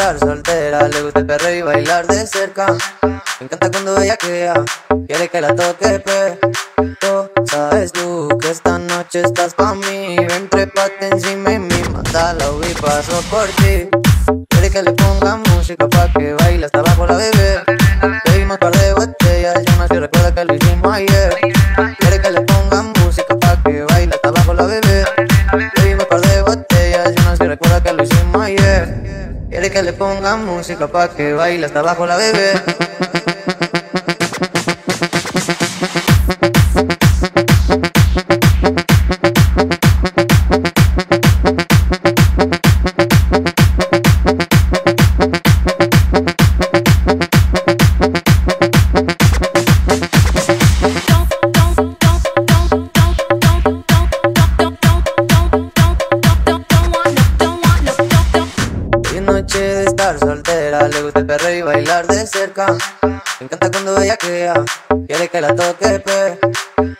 soltera, le gusta el perro y bailar de cerca. Me encanta cuando ella quea, quiere que la toque, pero sabes tú que esta noche estás pa' mí. Ven, trepate encima y mi mandala, y paso por ti. Quiere que le ponga música pa' que baile hasta abajo la bebé. Bebimos par de botellas, yo no sé recuerda que lo hicimos ayer. Que le ponga música pa' que baile hasta abajo la bebé. Soltera, le gusta el perreo y bailar de cerca. Me encanta cuando ella queda, quiere que la toque,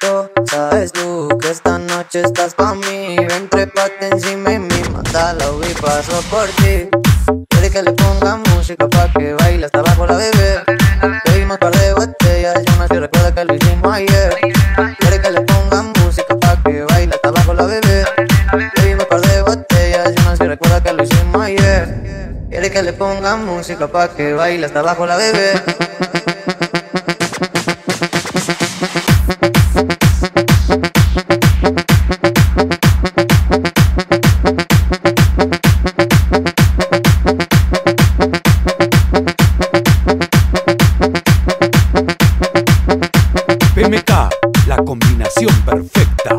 pero sabes tú que esta noche estás pa' mí. Ven, trépate encima de mí, mátala y paso por ti. Quiere que le ponga música pa' que baile hasta abajo la bebé. Quiere que le pongan música pa' que baile hasta abajo la bebé. PMK, la combinación perfecta.